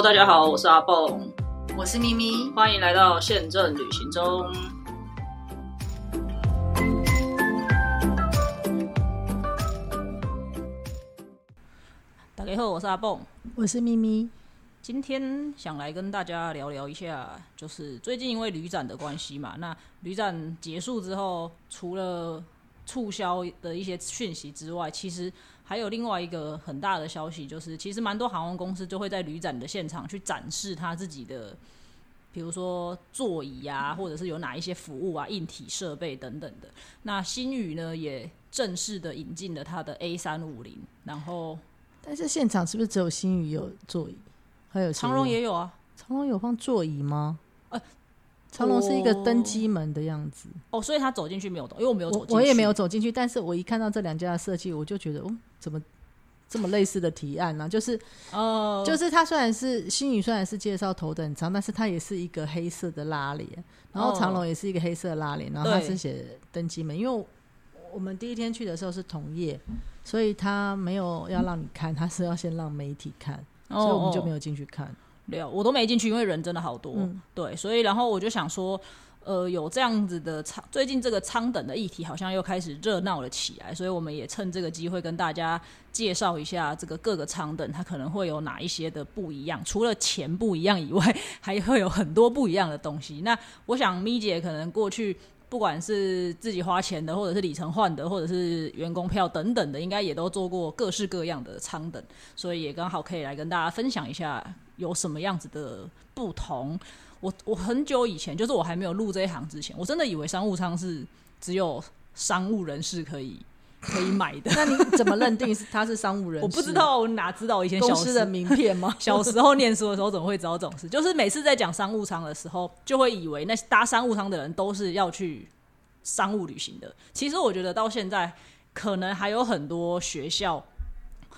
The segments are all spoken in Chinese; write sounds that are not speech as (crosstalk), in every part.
Hello，大家好，我是阿蹦，我是咪咪，欢迎来到宪政旅行中。大家好，我是阿蹦，我是咪咪。今天想来跟大家聊聊一下，就是最近因为旅展的关系嘛，那旅展结束之后，除了促销的一些讯息之外，其实还有另外一个很大的消息，就是其实蛮多航空公司就会在旅展的现场去展示他自己的，比如说座椅啊，或者是有哪一些服务啊、硬体设备等等的。那新宇呢，也正式的引进了它的 A 三五零，然后但是现场是不是只有新宇有座椅？还有长荣也有啊，长荣有放座椅吗？呃，长龙是一个登机门的样子哦，所以他走进去没有动，因为我没有走，我也没有走进去。但是我一看到这两家的设计，我就觉得，哦，怎么这么类似的提案呢？就是，哦，就是它虽然是新宇，虽然是介绍头等舱，但是它也是一个黑色的拉链，然后长龙也是一个黑色的拉链，然后它是写登机门。因为我们第一天去的时候是同业，所以他没有要让你看，他是要先让媒体看。所以我们就没有进去看，了我都没进去，因为人真的好多。对，所以然后我就想说，呃，有这样子的仓，最近这个仓等的议题好像又开始热闹了起来，所以我们也趁这个机会跟大家介绍一下这个各个仓等，它可能会有哪一些的不一样。除了钱不一样以外，(laughs) 还会有很多不一样的东西。那我想咪姐可能过去。不管是自己花钱的，或者是里程换的，或者是员工票等等的，应该也都做过各式各样的舱等，所以也刚好可以来跟大家分享一下有什么样子的不同。我我很久以前，就是我还没有入这一行之前，我真的以为商务舱是只有商务人士可以。可以买的，那你怎么认定是他是商务人？我不知道，我哪知道？以前公司的名片吗？(laughs) 小时候念书的时候，怎么会知道这种事？就是每次在讲商务舱的时候，就会以为那搭商务舱的人都是要去商务旅行的。其实我觉得到现在，可能还有很多学校，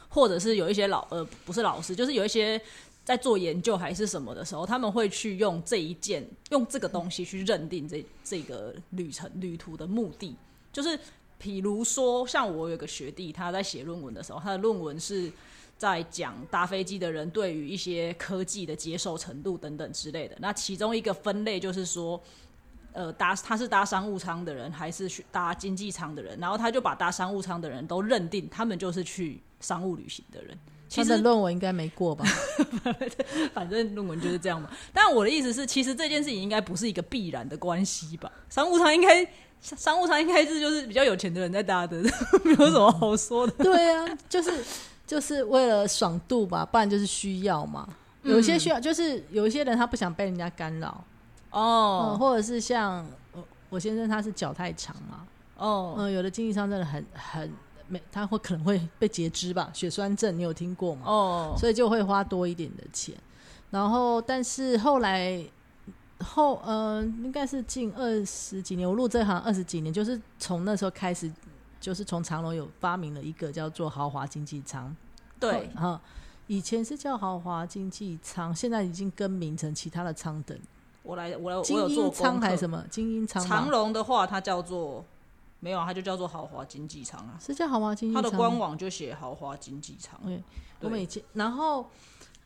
或者是有一些老呃，不是老师，就是有一些在做研究还是什么的时候，他们会去用这一件，用这个东西去认定这这个旅程旅途的目的，就是。比如说，像我有个学弟，他在写论文的时候，他的论文是在讲搭飞机的人对于一些科技的接受程度等等之类的。那其中一个分类就是说，呃，搭他是搭商务舱的人，还是去搭经济舱的人？然后他就把搭商务舱的人都认定他们就是去商务旅行的人。其实论文应该没过吧？(laughs) 反正论文就是这样嘛。但我的意思是，其实这件事情应该不是一个必然的关系吧？商务舱应该。商务舱应该是就是比较有钱的人在搭的，(laughs) 没有什么好说的。对啊，就是就是为了爽度吧，不然就是需要嘛。有些需要，就是有一些人他不想被人家干扰哦，或者是像我先生他是脚太长嘛，哦，嗯，有的经济舱真的很很没，他会可能会被截肢吧，血栓症你有听过吗？哦，所以就会花多一点的钱。然后，但是后来。后呃，应该是近二十几年，我入这行二十几年，就是从那时候开始，就是从长隆有发明了一个叫做豪华经济舱。对，哈，以前是叫豪华经济舱，现在已经更名成其他的舱等。我来，我来，我有做舱还是什么精英舱？长隆的话，它叫做没有，它就叫做豪华经济舱啊。是叫豪华经济舱？它的官网就写豪华经济舱。对，我们以前，然后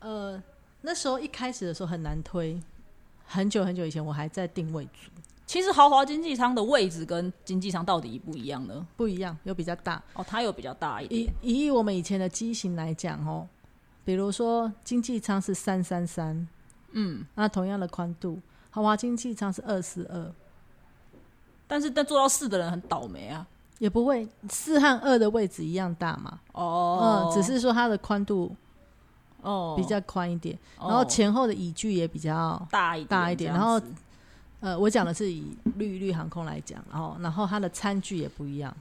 呃，那时候一开始的时候很难推。很久很久以前，我还在定位组。其实豪华经济舱的位置跟经济舱到底一不一样呢？不一样，有比较大哦，它有比较大一点。以以我们以前的机型来讲哦，比如说经济舱是三三三，嗯，那同样的宽度，豪华经济舱是二四二。但是，但做到四的人很倒霉啊，也不会四和二的位置一样大嘛？哦，嗯，只是说它的宽度。哦，比较宽一点，然后前后的椅距也比较大一大一点，然后呃，我讲的是以绿绿航空来讲，然后然后它的餐具也不一样。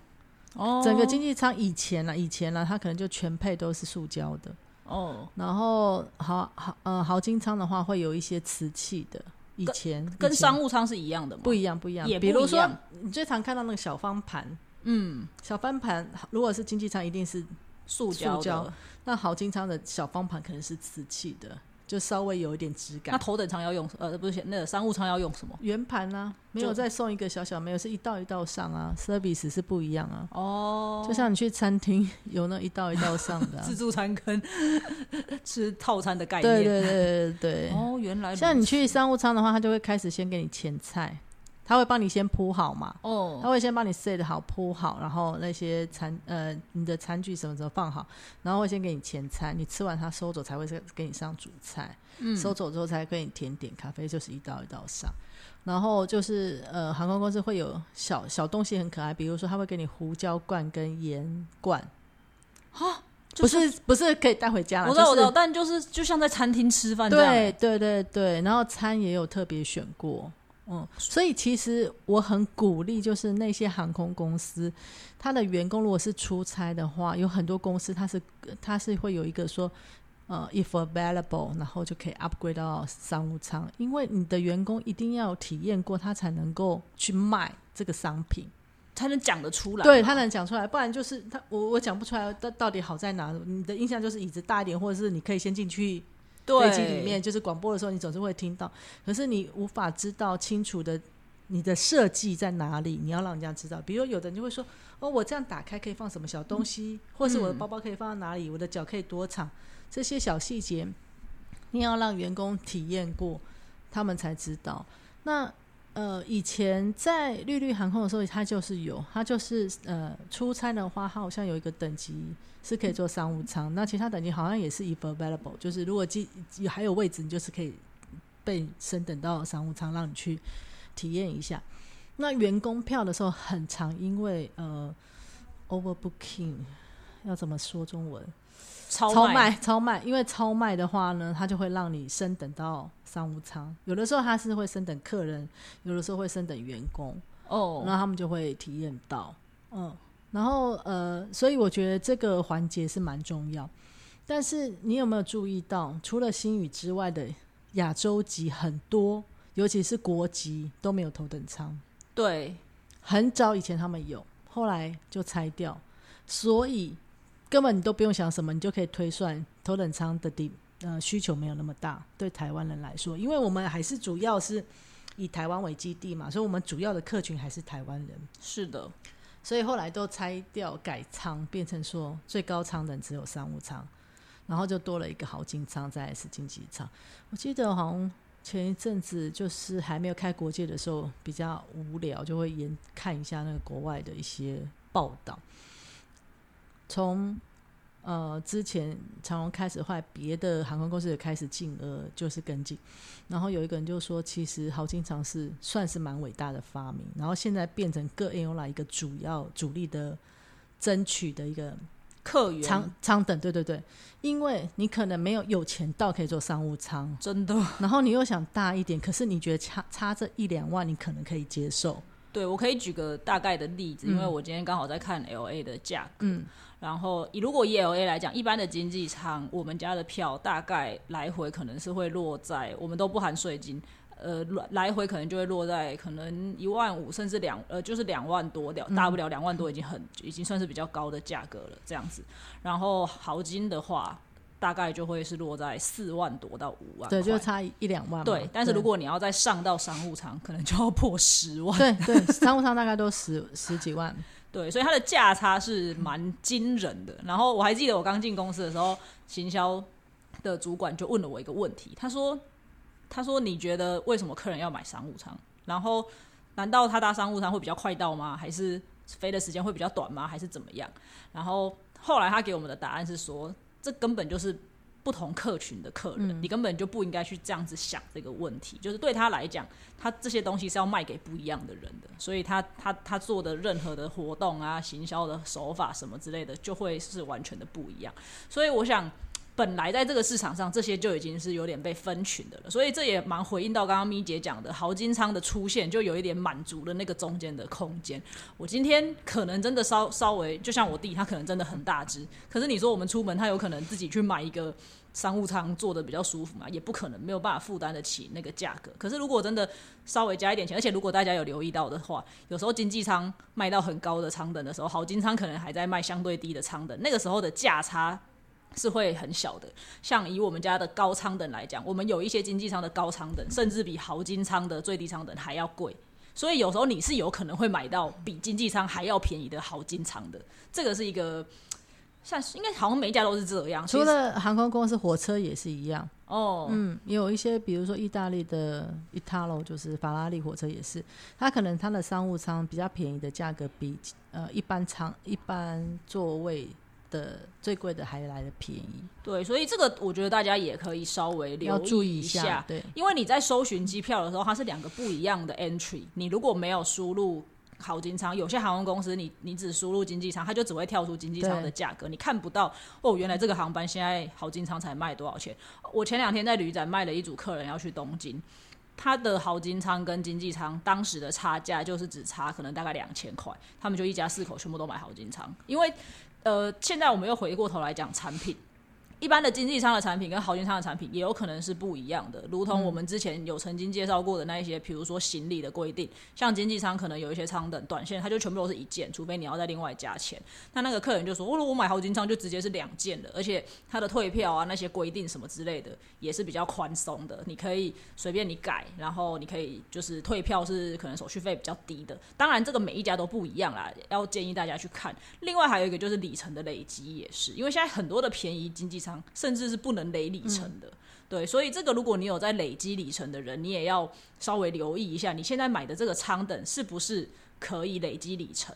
哦，整个经济舱以前呢，以前呢，它可能就全配都是塑胶的。哦，然后豪豪呃豪金舱的话会有一些瓷器的，以前跟商务舱是一样的吗？不一样，不一样。也比如说你最常看到那个小方盘，嗯，小方盘如果是经济舱一定是塑胶的。那豪金舱的小方盘可能是瓷器的，就稍微有一点质感。那头等舱要用呃不是那个商务舱要用什么？圆盘啊，没有再送一个小小没有，是一道一道上啊，service 是不一样啊。哦，就像你去餐厅有那一道一道上的 (laughs) 自助餐跟 (laughs) 吃套餐的概念。对对对对对。哦，原来像你去商务舱的话，他就会开始先给你前菜。他会帮你先铺好嘛？哦，他会先帮你 set 好铺好，然后那些餐呃你的餐具什么时候放好，然后会先给你前餐，你吃完他收走才会给你上主菜，嗯，收走之后才给你甜点咖啡，就是一道一道上。然后就是呃航空公司会有小小东西很可爱，比如说他会给你胡椒罐跟盐罐，啊，不是不是可以带回家，我知道我知道，但就是就像在餐厅吃饭，对对对对，然后餐也有特别选过。嗯，所以其实我很鼓励，就是那些航空公司，他的员工如果是出差的话，有很多公司他是他是会有一个说，呃，if available，然后就可以 upgrade 到商务舱，因为你的员工一定要体验过，他才能够去卖这个商品，才能讲得出来，对他能讲出来，不然就是他我我讲不出来到到底好在哪，你的印象就是椅子大一点，或者是你可以先进去。飞机里面就是广播的时候，你总是会听到，可是你无法知道清楚的你的设计在哪里。你要让人家知道，比如有的人就会说：“哦，我这样打开可以放什么小东西，或是我的包包可以放到哪里，我的脚可以多长。”这些小细节，你要让员工体验过，他们才知道。那呃，以前在绿绿航空的时候，它就是有，它就是呃，出差的话，它好像有一个等级。是可以做商务舱，那其他等级好像也是 if available，就是如果机还有位置，你就是可以被升等到商务舱，让你去体验一下。那员工票的时候很长，因为呃 overbooking 要怎么说中文？超卖超卖，因为超卖的话呢，它就会让你升等到商务舱。有的时候它是会升等客人，有的时候会升等员工哦，那他们就会体验到嗯。然后呃，所以我觉得这个环节是蛮重要。但是你有没有注意到，除了新宇之外的亚洲籍很多，尤其是国籍都没有头等舱。对，很早以前他们有，后来就拆掉。所以根本你都不用想什么，你就可以推算头等舱的地呃需求没有那么大。对台湾人来说，因为我们还是主要是以台湾为基地嘛，所以我们主要的客群还是台湾人。是的。所以后来都拆掉改仓，变成说最高仓的只有商务舱，然后就多了一个豪金舱，再是经济舱。我记得好像前一阵子就是还没有开国界的时候，比较无聊，就会研看一下那个国外的一些报道，从。呃，之前长荣开始坏，别的航空公司也开始进，呃，就是跟进。然后有一个人就说，其实豪金舱是算是蛮伟大的发明。然后现在变成各 A O 来一个主要主力的争取的一个客源舱舱等，对对对，因为你可能没有有钱到可以做商务舱，真的。然后你又想大一点，可是你觉得差差这一两万，你可能可以接受。对，我可以举个大概的例子，因为我今天刚好在看 L A 的价格。嗯。然后，以如果 ELA 来讲，一般的经济舱，我们家的票大概来回可能是会落在，我们都不含税金，呃，来回可能就会落在可能一万五，甚至两，呃，就是两万多，了大不了两万多，已经很，已经算是比较高的价格了，这样子。然后豪金的话，大概就会是落在四万多到五万，对，就差一两万。对，但是如果你要再上到商务舱，可能就要破十万。对对，商务舱大概都十十几万。对，所以它的价差是蛮惊人的。然后我还记得我刚进公司的时候，行销的主管就问了我一个问题，他说：“他说你觉得为什么客人要买商务舱？然后难道他搭商务舱会比较快到吗？还是飞的时间会比较短吗？还是怎么样？”然后后来他给我们的答案是说，这根本就是。不同客群的客人，你根本就不应该去这样子想这个问题。就是对他来讲，他这些东西是要卖给不一样的人的，所以他他他做的任何的活动啊、行销的手法什么之类的，就会是完全的不一样。所以我想。本来在这个市场上，这些就已经是有点被分群的了，所以这也蛮回应到刚刚咪姐讲的豪金仓的出现，就有一点满足了那个中间的空间。我今天可能真的稍稍微，就像我弟，他可能真的很大只，可是你说我们出门，他有可能自己去买一个商务舱，坐的比较舒服嘛？也不可能，没有办法负担得起那个价格。可是如果真的稍微加一点钱，而且如果大家有留意到的话，有时候经济舱卖到很高的舱等的时候，豪金仓可能还在卖相对低的舱等，那个时候的价差。是会很小的。像以我们家的高舱等来讲，我们有一些经济舱的高舱等，甚至比豪金舱的最低舱等还要贵。所以有时候你是有可能会买到比经济舱还要便宜的豪金舱的。这个是一个，像应该好像每一家都是这样。除了航空公司，火车也是一样。哦，嗯，有一些比如说意大利的 Italo，就是法拉利火车也是，它可能它的商务舱比较便宜的价格比呃一般舱一般座位。的最贵的还来的便宜，对，所以这个我觉得大家也可以稍微留意一下，对，因为你在搜寻机票的时候，它是两个不一样的 entry，你如果没有输入好经舱，有些航空公司你你只输入经济舱，它就只会跳出经济舱的价格，你看不到哦，原来这个航班现在好经舱才卖多少钱。我前两天在旅展卖了一组客人要去东京，他的豪金舱跟经济舱当时的差价就是只差可能大概两千块，他们就一家四口全部都买豪金舱，因为。呃，现在我们又回过头来讲产品。一般的经济舱的产品跟豪金舱的产品也有可能是不一样的，如同我们之前有曾经介绍过的那一些，比如说行李的规定，像经济舱可能有一些舱等短线，它就全部都是一件，除非你要再另外加钱。那那个客人就说：“哦，我买豪金舱就直接是两件的，而且它的退票啊那些规定什么之类的也是比较宽松的，你可以随便你改，然后你可以就是退票是可能手续费比较低的。当然这个每一家都不一样啦，要建议大家去看。另外还有一个就是里程的累积也是，因为现在很多的便宜经济舱。甚至是不能累里程的，对，所以这个如果你有在累积里程的人，你也要稍微留意一下，你现在买的这个舱等是不是可以累积里程。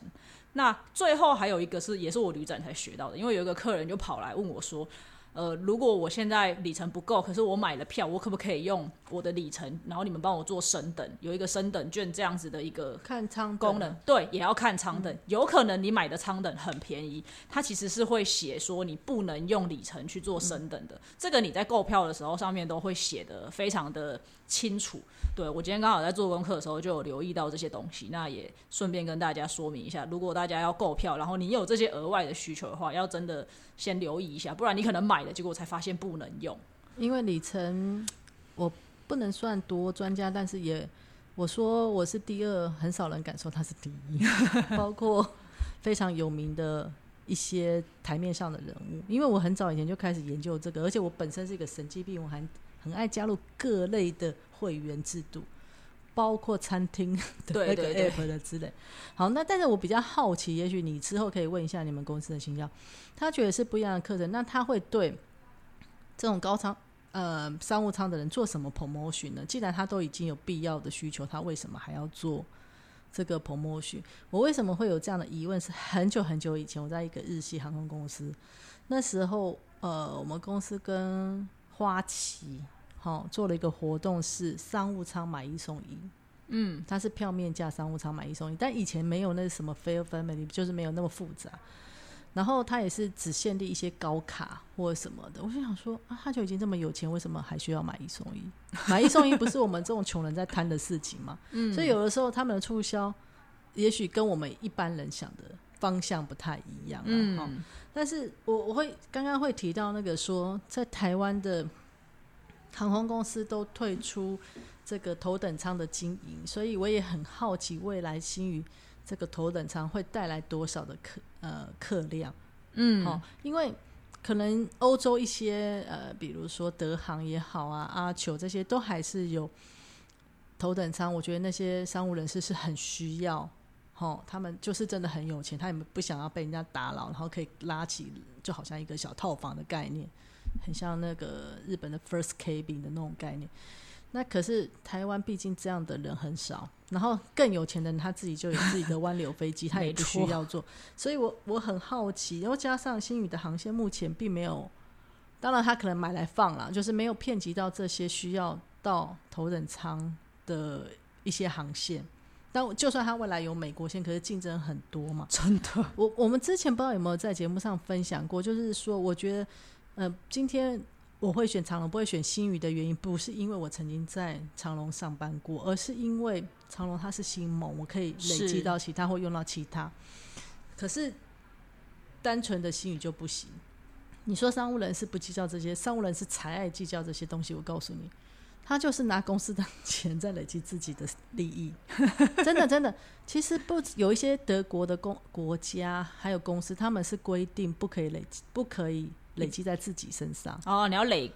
那最后还有一个是，也是我旅展才学到的，因为有一个客人就跑来问我说。呃，如果我现在里程不够，可是我买了票，我可不可以用我的里程，然后你们帮我做升等，有一个升等券这样子的一个看舱功能？对，也要看舱等。有可能你买的舱等很便宜，它其实是会写说你不能用里程去做升等的。这个你在购票的时候上面都会写的非常的清楚。对我今天刚好在做功课的时候就有留意到这些东西，那也顺便跟大家说明一下，如果大家要购票，然后你有这些额外的需求的话，要真的先留意一下，不然你可能买了，结果才发现不能用。因为里程我不能算多专家，但是也我说我是第二，很少人敢说他是第一，(laughs) 包括非常有名的一些台面上的人物。因为我很早以前就开始研究这个，而且我本身是一个神经病，我还很爱加入各类的。会员制度，包括餐厅的那个 app 的之类。好，那但是我比较好奇，也许你之后可以问一下你们公司的形象，他觉得是不一样的课程，那他会对这种高仓呃商务舱的人做什么 promotion 呢？既然他都已经有必要的需求，他为什么还要做这个 promotion？我为什么会有这样的疑问？是很久很久以前，我在一个日系航空公司，那时候呃，我们公司跟花旗。好，做了一个活动是商务舱买一送一，嗯，它是票面价商务舱买一送一，但以前没有那什么 fair family，就是没有那么复杂。然后他也是只限定一些高卡或什么的，我就想说啊，他就已经这么有钱，为什么还需要买一送一？(laughs) 买一送一不是我们这种穷人在贪的事情吗？嗯，所以有的时候他们的促销，也许跟我们一般人想的方向不太一样。嗯，但是我我会刚刚会提到那个说，在台湾的。航空公司都退出这个头等舱的经营，所以我也很好奇未来新宇这个头等舱会带来多少的客呃客量。嗯，好，因为可能欧洲一些呃，比如说德航也好啊，阿球这些都还是有头等舱。我觉得那些商务人士是很需要，哦，他们就是真的很有钱，他也不想要被人家打扰，然后可以拉起，就好像一个小套房的概念。很像那个日本的 first cabin 的那种概念，那可是台湾毕竟这样的人很少，然后更有钱的人他自己就有自己的 (laughs) 湾流飞机，他也不需要做，所以我我很好奇，然后加上新宇的航线目前并没有，当然他可能买来放了，就是没有遍及到这些需要到头等舱的一些航线，但就算他未来有美国线，可是竞争很多嘛，真的，我我们之前不知道有没有在节目上分享过，就是说我觉得。呃，今天我会选长隆，不会选新宇的原因，不是因为我曾经在长隆上班过，而是因为长隆它是新盟，我可以累积到其他或用到其他。可是单纯的新宇就不行。你说商务人士不计较这些，商务人士才爱计较这些东西。我告诉你，他就是拿公司的 (laughs) 钱在累积自己的利益。(laughs) 真的，真的，其实不有一些德国的公国家还有公司，他们是规定不可以累积，不可以。累积在自己身上。哦，你要累，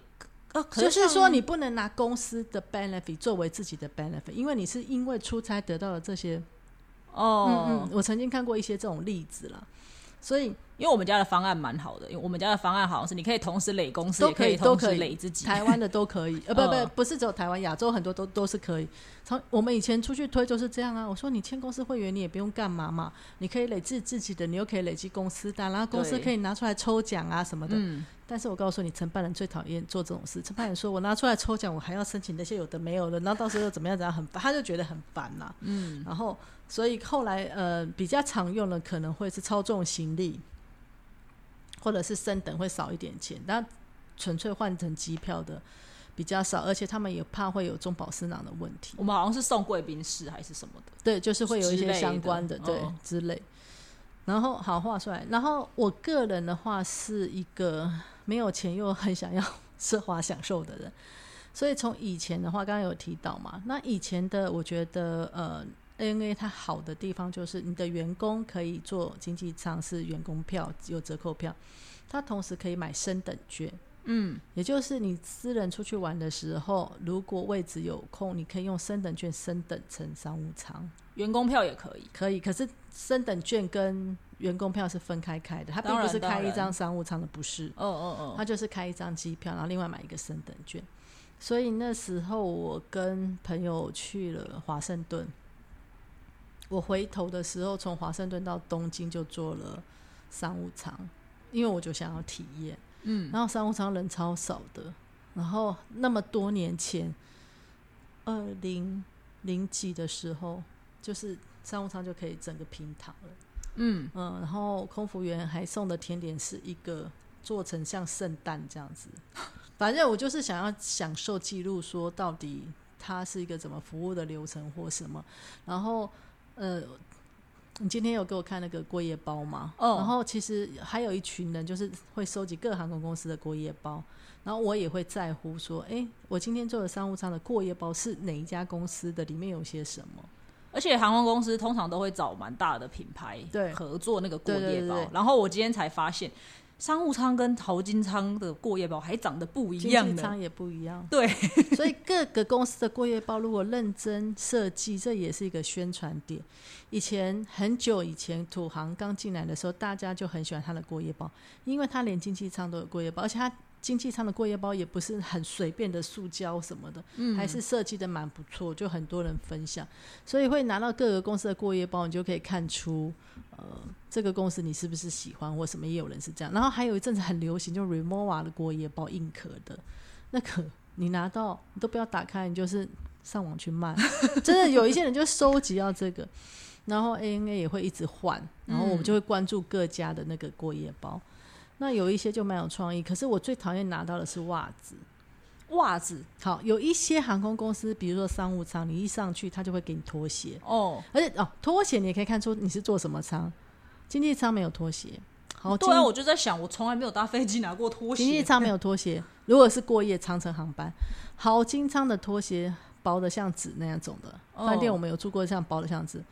呃，就是说你不能拿公司的 benefit 作为自己的 benefit，因为你是因为出差得到了这些。哦，嗯嗯，我曾经看过一些这种例子了，所以。因为我们家的方案蛮好的，因为我们家的方案好像是你可以同时累公司，也可以同时累自己。台湾的都可以，(laughs) 呃，不不，不是只有台湾，亚洲很多都都是可以。从我们以前出去推就是这样啊。我说你签公司会员，你也不用干嘛嘛，你可以累积自己的，你又可以累积公司的，然后公司可以拿出来抽奖啊什么的。嗯。但是我告诉你，承办人最讨厌做这种事。承办人说我拿出来抽奖，我还要申请那些有的没有的，然后到时候又怎么样怎样，很烦，他就觉得很烦呐。嗯。然后，所以后来呃，比较常用的可能会是操纵行李。或者是升等会少一点钱，但纯粹换成机票的比较少，而且他们也怕会有中饱私囊的问题。我们好像是送贵宾室还是什么的，对，就是会有一些相关的对之类。然后好画出来，然后我个人的话是一个没有钱又很想要 (laughs) 奢华享受的人，所以从以前的话，刚刚有提到嘛，那以前的我觉得呃。ANA 它好的地方就是你的员工可以做经济舱是员工票有折扣票，它同时可以买升等券，嗯，也就是你私人出去玩的时候，如果位置有空，你可以用升等券升等成商务舱，员工票也可以，可以。可是升等券跟员工票是分开开的，它并不是开一张商务舱的，不是，哦哦哦，它就是开一张机票，然后另外买一个升等券。所以那时候我跟朋友去了华盛顿。我回头的时候，从华盛顿到东京就坐了商务舱，因为我就想要体验。嗯，然后商务舱人超少的，然后那么多年前，二零零几的时候，就是商务舱就可以整个平躺了。嗯嗯，然后空服员还送的甜点是一个做成像圣诞这样子，反正我就是想要享受记录，说到底它是一个怎么服务的流程或什么，然后。呃，你今天有给我看那个过夜包吗？哦。然后其实还有一群人，就是会收集各航空公司的过夜包。然后我也会在乎说，哎，我今天做的商务舱的过夜包是哪一家公司的？里面有些什么？而且航空公司通常都会找蛮大的品牌对合作那个过夜包。然后我今天才发现。商务舱跟淘金舱的过夜包还长得不一样，经济舱也不一样。对，(laughs) 所以各个公司的过夜包如果认真设计，这也是一个宣传点。以前很久以前，土航刚进来的时候，大家就很喜欢他的过夜包，因为他连经济舱都有过夜包，而且他。经济舱的过夜包也不是很随便的塑胶什么的，还是设计的蛮不错，就很多人分享，所以会拿到各个公司的过夜包，你就可以看出，呃，这个公司你是不是喜欢或什么，也有人是这样。然后还有一阵子很流行，就 Remova 的过夜包硬壳的，那个你拿到你都不要打开，你就是上网去卖，(laughs) 真的有一些人就收集到这个，然后 ANA 也会一直换，然后我们就会关注各家的那个过夜包。那有一些就蛮有创意，可是我最讨厌拿到的是袜子。袜子好，有一些航空公司，比如说商务舱，你一上去，他就会给你拖鞋哦。而且哦，拖鞋你也可以看出你是坐什么舱。经济舱没有拖鞋。好，对啊，我就在想，我从来没有搭飞机拿过拖鞋。经济舱没有拖鞋，如果是过夜长程航班，好经舱的拖鞋薄的像纸那样种的。饭店我们有住过像薄的像纸。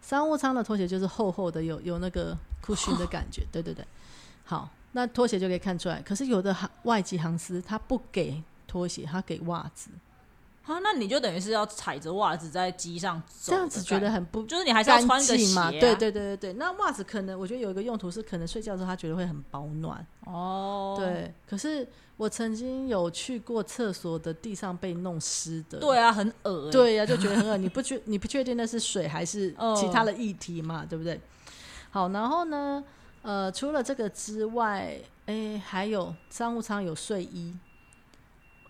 商务舱的拖鞋就是厚厚的，有有那个 cushion 的感觉。对对对，好。那拖鞋就可以看出来，可是有的航外籍航司他不给拖鞋，他给袜子。啊，那你就等于是要踩着袜子在机上走，这样子觉得很不，就是你还是要穿个鞋嘛？对对对对对。那袜子可能我觉得有一个用途是，可能睡觉的时候他觉得会很保暖。哦，对。可是我曾经有去过厕所的地上被弄湿的，对啊，很恶对呀，就觉得很恶你不确你不确定那是水还是 (laughs) 其他的液体嘛？对不对？好，然后呢？呃，除了这个之外，哎，还有商务舱有睡衣，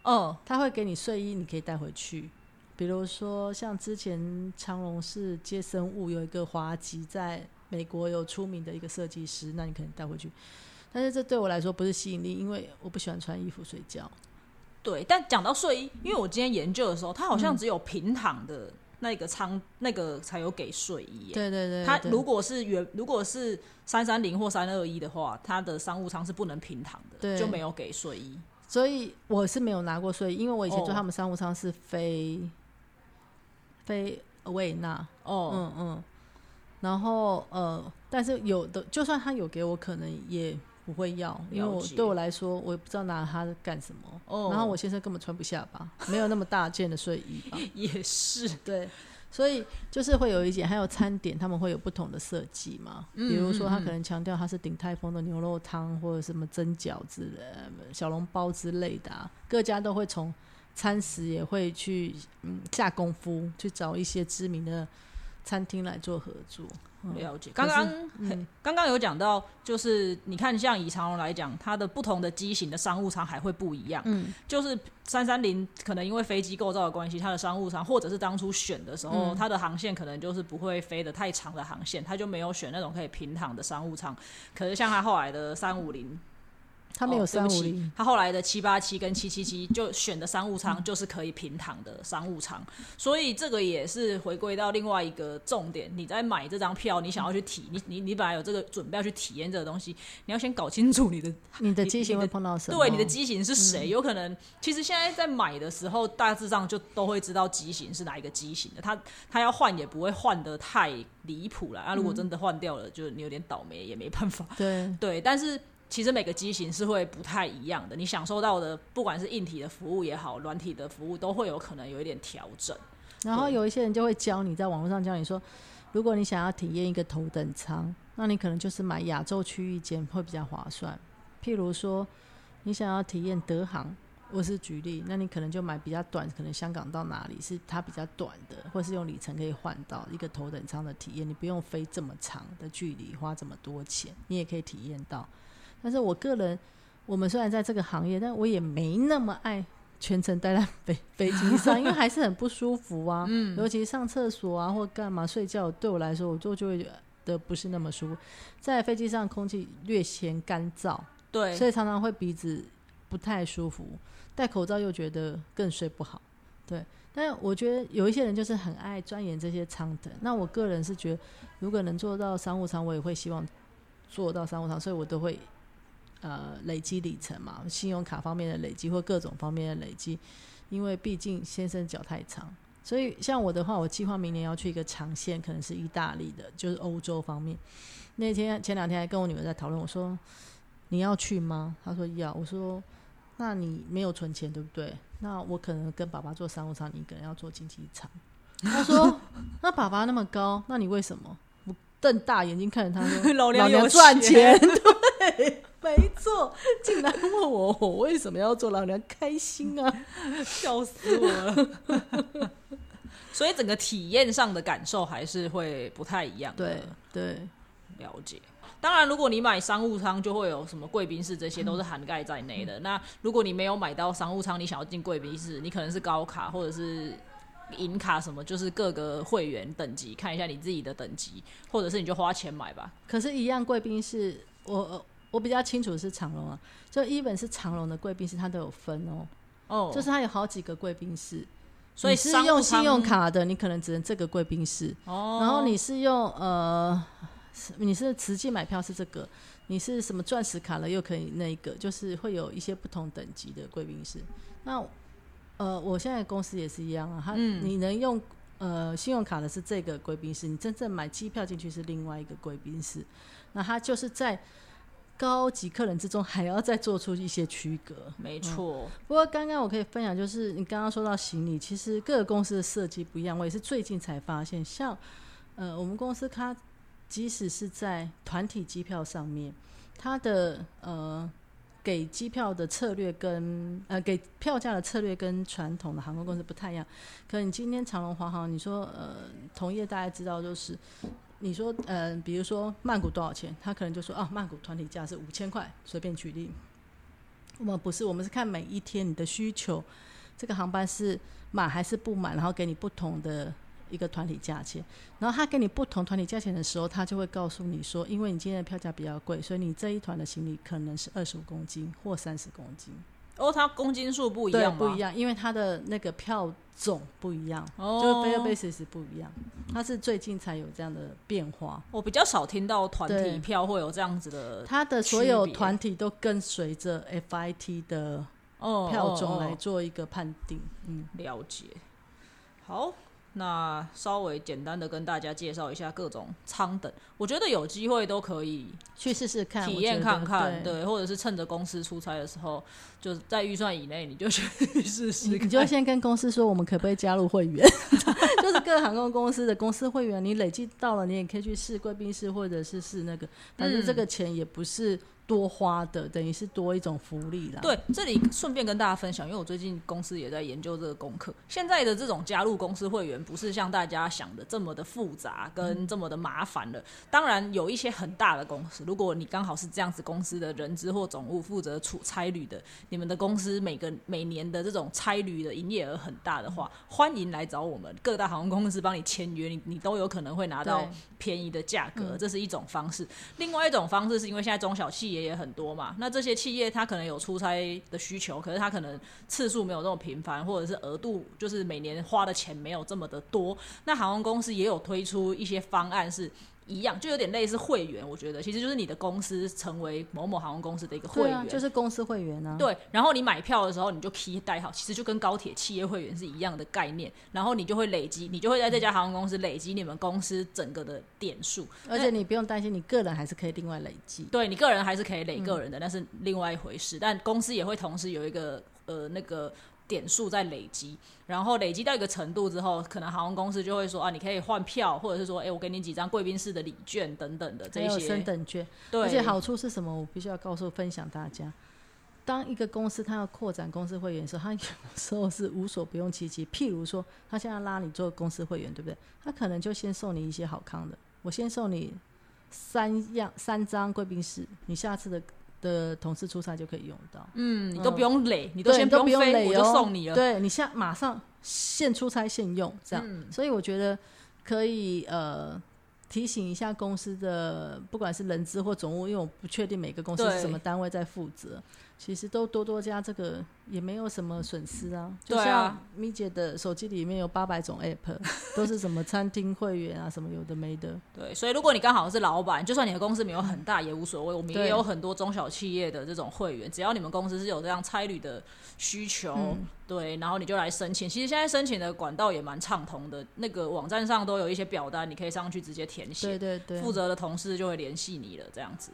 哦，他会给你睡衣，你可以带回去。比如说，像之前长隆是接生物有一个华籍在美国有出名的一个设计师，那你可能带回去。但是这对我来说不是吸引力，因为我不喜欢穿衣服睡觉。对，但讲到睡衣，因为我今天研究的时候，它好像只有平躺的。那个舱那个才有给睡衣，对对对。它如果是原如果是三三零或三二一的话，它的商务舱是不能平躺的，就没有给睡衣。所以我是没有拿过睡衣，因为我以前坐他们商务舱是飞飞维纳。哦，嗯嗯。然后呃，但是有的就算他有给我，可能也不会要，因为我对我来说，我也不知道拿它干什么。哦，然后我先生根本穿不下吧，没有那么大件的睡衣吧。(laughs) 也是，对，所以就是会有一点，还有餐点，他们会有不同的设计嘛。比如说，他可能强调它是鼎泰丰的牛肉汤，或者什么蒸饺之类、小笼包之类的啊。各家都会从餐食也会去嗯下功夫，去找一些知名的餐厅来做合作。了解，刚刚刚刚有讲到，就是你看，像以长荣来讲，它的不同的机型的商务舱还会不一样。嗯，就是三三零可能因为飞机构造的关系，它的商务舱或者是当初选的时候，它的航线可能就是不会飞得太长的航线，它就没有选那种可以平躺的商务舱。可是像它后来的三五零。他没有三五零，他后来的七八七跟七七七就选的商务舱就是可以平躺的商务舱，所以这个也是回归到另外一个重点。你在买这张票，你想要去体，你你你本来有这个准备要去体验这个东西，你要先搞清楚你的 (laughs) 你的机型会碰到什么，对，你的机型是谁？有可能其实现在在买的时候，大致上就都会知道机型是哪一个机型的，他他要换也不会换的太离谱了。那，如果真的换掉了，就你有点倒霉也没办法。对对，但是。其实每个机型是会不太一样的，你享受到的不管是硬体的服务也好，软体的服务都会有可能有一点调整。然后有一些人就会教你在网络上教你说，如果你想要体验一个头等舱，那你可能就是买亚洲区域间会比较划算。譬如说你想要体验德航，我是举例，那你可能就买比较短，可能香港到哪里是它比较短的，或是用里程可以换到一个头等舱的体验，你不用飞这么长的距离，花这么多钱，你也可以体验到。但是我个人，我们虽然在这个行业，但我也没那么爱全程待在飞飞机上，因为还是很不舒服啊。嗯，(laughs) 尤其上厕所啊或干嘛睡觉，对我来说，我就就会觉得不是那么舒服。在飞机上空气略显干燥，对，所以常常会鼻子不太舒服。戴口罩又觉得更睡不好。对，但我觉得有一些人就是很爱钻研这些舱的。那我个人是觉得，如果能做到商务舱，我也会希望做到商务舱，所以我都会。呃，累积里程嘛，信用卡方面的累积或各种方面的累积，因为毕竟先生脚太长，所以像我的话，我计划明年要去一个长线，可能是意大利的，就是欧洲方面。那天前两天还跟我女儿在讨论，我说你要去吗？她说要。我说那你没有存钱对不对？那我可能跟爸爸做商务舱，你可能要做经济舱。他说那爸爸那么高，那你为什么？我瞪大眼睛看着他说 (laughs) 老娘有赚钱，(laughs) 对。没错，竟然问我我为什么要做老娘开心啊？(laughs) 笑死我了！(laughs) 所以整个体验上的感受还是会不太一样。对对，了解。当然，如果你买商务舱，就会有什么贵宾室，这些都是涵盖在内的。那如果你没有买到商务舱，你想要进贵宾室，你可能是高卡或者是银卡什么，就是各个会员等级，看一下你自己的等级，或者是你就花钱买吧。可是，一样贵宾室，我。我比较清楚是长隆啊，就一本是长隆的贵宾室，它都有分哦。哦，就是它有好几个贵宾室，所以是用信用卡的，你可能只能这个贵宾室。哦，然后你是用呃，你是实际买票是这个，你是什么钻石卡了又可以那个，就是会有一些不同等级的贵宾室。那呃，我现在公司也是一样啊，它你能用呃信用卡的是这个贵宾室，你真正买机票进去是另外一个贵宾室。那它就是在。高级客人之中还要再做出一些区隔，没错。不过刚刚我可以分享，就是你刚刚说到行李，其实各个公司的设计不一样。我也是最近才发现，像呃我们公司它即使是在团体机票上面，它的呃给机票的策略跟呃给票价的策略跟传统的航空公司不太一样。可能你今天长龙、华航，你说呃同业大家知道就是。你说，嗯，比如说曼谷多少钱？他可能就说，哦，曼谷团体价是五千块，随便举例。我们不是，我们是看每一天你的需求，这个航班是满还是不满，然后给你不同的一个团体价钱。然后他给你不同团体价钱的时候，他就会告诉你说，因为你今天的票价比较贵，所以你这一团的行李可能是二十五公斤或三十公斤。哦，它公斤数不一样不一样，因为它的那个票种不一样，就是 fare basis 不一样。它是最近才有这样的变化。我比较少听到团体票会有这样子的。它的所有团体都跟随着 FIT 的票种来做一个判定。嗯，了解。好。那稍微简单的跟大家介绍一下各种舱等，我觉得有机会都可以去试试看，体验看看，对，或者是趁着公司出差的时候，就是在预算以内，你就去试试。你就先跟公司说，我们可不可以加入会员？(laughs) 就是各航空公司的公司会员，你累计到了，你也可以去试贵宾室，或者是试那个，但是这个钱也不是。多花的等于是多一种福利啦。对，这里顺便跟大家分享，因为我最近公司也在研究这个功课。现在的这种加入公司会员，不是像大家想的这么的复杂跟这么的麻烦了。当然，有一些很大的公司，如果你刚好是这样子公司的人资或总务负责出差旅的，你们的公司每个每年的这种差旅的营业额很大的话，欢迎来找我们各大航空公司帮你签约，你你都有可能会拿到便宜的价格，这是一种方式。另外一种方式是因为现在中小企业也很多嘛，那这些企业它可能有出差的需求，可是它可能次数没有那么频繁，或者是额度就是每年花的钱没有这么的多。那航空公司也有推出一些方案是。一样，就有点类似会员，我觉得其实就是你的公司成为某某航空公司的一个会员，就是公司会员啊。对，然后你买票的时候，你就 key 代号，其实就跟高铁企业会员是一样的概念。然后你就会累积，你就会在这家航空公司累积你们公司整个的点数，而且你不用担心，你个人还是可以另外累积。对你个人还是可以累个人的，那是另外一回事。但公司也会同时有一个呃那个。点数在累积，然后累积到一个程度之后，可能航空公司就会说啊，你可以换票，或者是说，哎，我给你几张贵宾室的礼券等等的这些升等券。对，而且好处是什么？我必须要告诉分享大家，当一个公司它要扩展公司会员的时候，它有时候是无所不用其极。譬如说，他现在拉你做公司会员，对不对？他可能就先送你一些好康的，我先送你三样三张贵宾室，你下次的。的同事出差就可以用到，嗯，你都不用累，你都先不用累，我就送你了。对你现马上现出差现用，这样，所以我觉得可以呃提醒一下公司的，不管是人资或总务，因为我不确定每个公司是什么单位在负责。其实都多多加这个也没有什么损失啊，就像咪姐的手机里面有八百种 app，(laughs) 都是什么餐厅会员啊，什么有的没的。对，所以如果你刚好是老板，就算你的公司没有很大也无所谓，我们也有很多中小企业的这种会员，只要你们公司是有这样差旅的需求，对，然后你就来申请。其实现在申请的管道也蛮畅通的，那个网站上都有一些表单，你可以上去直接填写，对对对，负责的同事就会联系你了，这样子。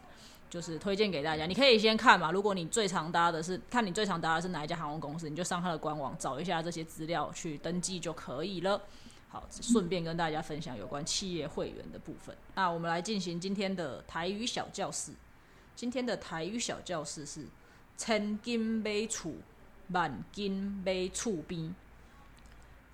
就是推荐给大家，你可以先看嘛。如果你最常搭的是，看你最常搭的是哪一家航空公司，你就上它的官网找一下这些资料去登记就可以了。好，顺便跟大家分享有关企业会员的部分。那我们来进行今天的台语小教室。今天的台语小教室是千金买厝，万金买厝边。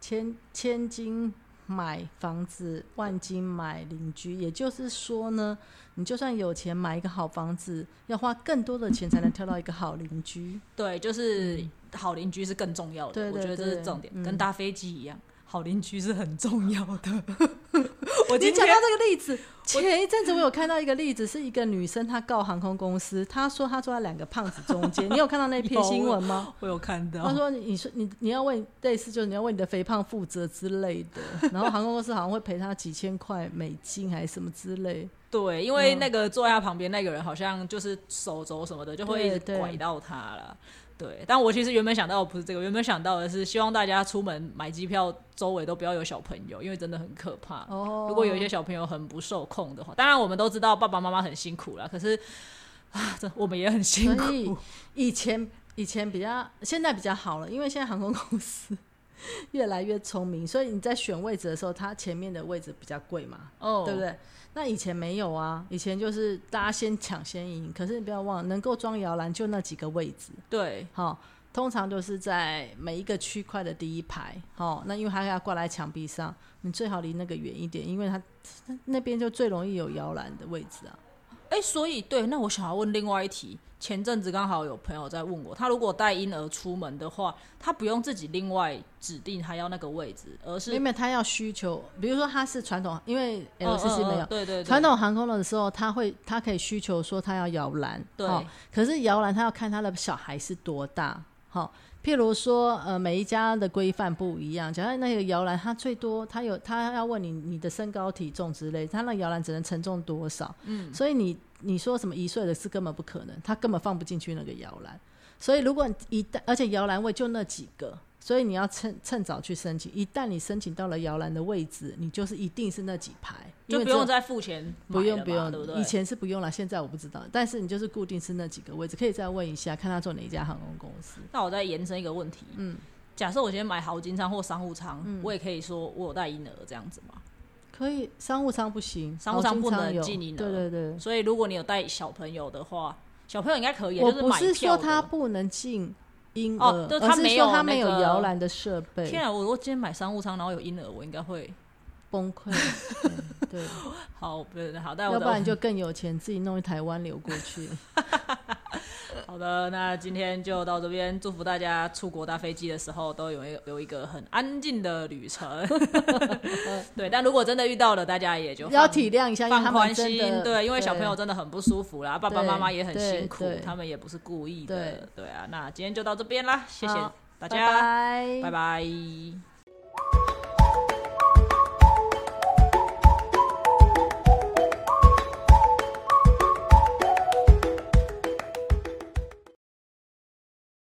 千千金。买房子，万金买邻居，也就是说呢，你就算有钱买一个好房子，要花更多的钱才能挑到一个好邻居。对，就是好邻居是更重要的，我觉得这是重点，跟搭飞机一样。好邻居是很重要的。(laughs) 我今天讲到这个例子，前一阵子我有看到一个例子，是一个女生她告航空公司，她说她坐在两个胖子中间。(laughs) 你有看到那篇新闻吗？我有看到。她说：“你说你你要为类似，就是你要为你的肥胖负责之类的。(laughs) ”然后航空公司好像会赔她几千块美金还是什么之类。对，因为那个坐在他旁边那个人好像就是手肘什么的，就会一直拐到他了。对，但我其实原本想到的不是这个，原本想到的是希望大家出门买机票，周围都不要有小朋友，因为真的很可怕。哦，如果有一些小朋友很不受控的话，当然我们都知道爸爸妈妈很辛苦了，可是啊，这我们也很辛苦。以前以前比较，现在比较好了，因为现在航空公司。越来越聪明，所以你在选位置的时候，它前面的位置比较贵嘛，哦，对不对？那以前没有啊，以前就是大家先抢先赢。可是你不要忘了，能够装摇篮就那几个位置，对，好，通常就是在每一个区块的第一排，好，那因为它要挂在墙壁上，你最好离那个远一点，因为它那边就最容易有摇篮的位置啊。哎，所以对，那我想要问另外一题。前阵子刚好有朋友在问我，他如果带婴儿出门的话，他不用自己另外指定他要那个位置，而是因为他要需求，比如说他是传统，因为 LCC 没有，对对，传统航空的时候，他会他可以需求说他要摇篮，对，可是摇篮他要看他的小孩是多大，好。譬如说，呃，每一家的规范不一样。假如那个摇篮，它最多，它有，它要问你你的身高、体重之类，它那摇篮只能承重多少？嗯，所以你你说什么一岁的是根本不可能，它根本放不进去那个摇篮。所以如果一旦而且摇篮位就那几个。所以你要趁趁早去申请，一旦你申请到了摇篮的位置，你就是一定是那几排，就不用再付钱，不用不用，对不对？以前是不用了，现在我不知道，但是你就是固定是那几个位置，可以再问一下，看他做哪一家航空公司。那我再延伸一个问题，嗯，假设我今天买豪金舱或商务舱，我也可以说我有带婴儿这样子吗？可以，商务舱不行，商务舱不能进婴儿，对对对。所以如果你有带小朋友的话，小朋友应该可以，我不是说他不能进。婴儿，而是说他没有摇篮的设备。天啊！我如果今天买商务舱，然后有婴儿，我应该会崩溃。(laughs) 对，(laughs) 好，不是好，但要不然就更有钱，自己弄一台湾流过去。(laughs) 好的，那今天就到这边，祝福大家出国搭飞机的时候都有有一个很安静的旅程。(laughs) 对，但如果真的遇到了，大家也就要体谅一下，放宽心。对，因为小朋友真的很不舒服啦，爸爸妈妈也很辛苦，他们也不是故意的。对啊，那今天就到这边啦，谢谢大家，拜拜。